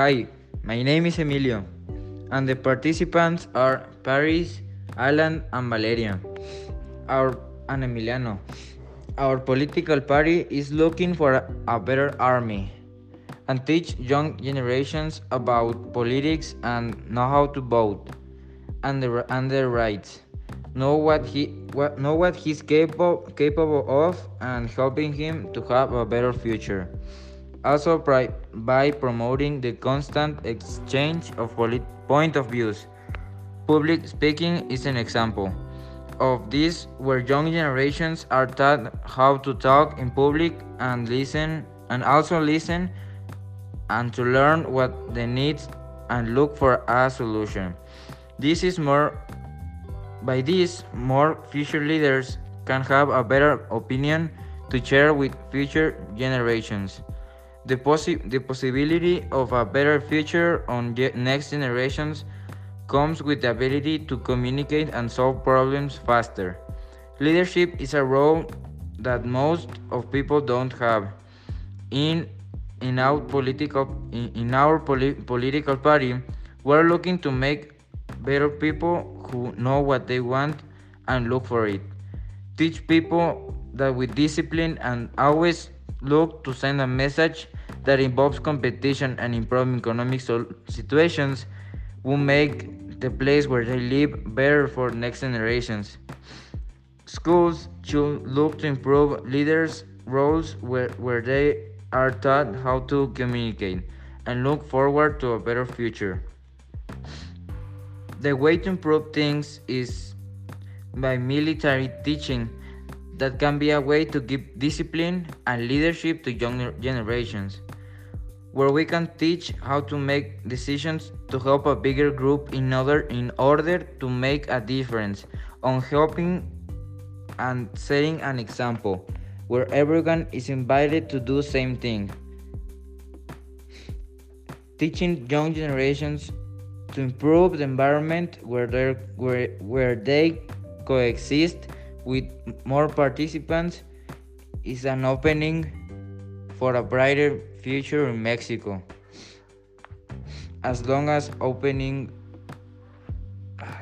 Hi, my name is Emilio, and the participants are Paris, Alan, and Valeria. Our and Emiliano. Our political party is looking for a better army and teach young generations about politics and know how to vote and, the, and their rights. Know what he what, know what he's capable capable of and helping him to have a better future. Also by, promoting the constant exchange of point of views. Public speaking is an example of this where young generations are taught how to talk in public and listen and also listen and to learn what they need and look for a solution. This is more by this more future leaders can have a better opinion to share with future generations. The, possi- the possibility of a better future on ge- next generations comes with the ability to communicate and solve problems faster. Leadership is a role that most of people don't have. In in our political in, in our poli- political party, we're looking to make better people who know what they want and look for it. Teach people that with discipline and always look to send a message that involves competition and improving economic situations will make the place where they live better for next generations. Schools should look to improve leaders' roles where, where they are taught how to communicate and look forward to a better future. The way to improve things is by military teaching that can be a way to give discipline and leadership to younger generations where we can teach how to make decisions to help a bigger group in order in order to make a difference on helping and setting an example where everyone is invited to do the same thing. Teaching young generations to improve the environment where, where, where they coexist with more participants is an opening for a brighter future in Mexico. As long as opening. Ah,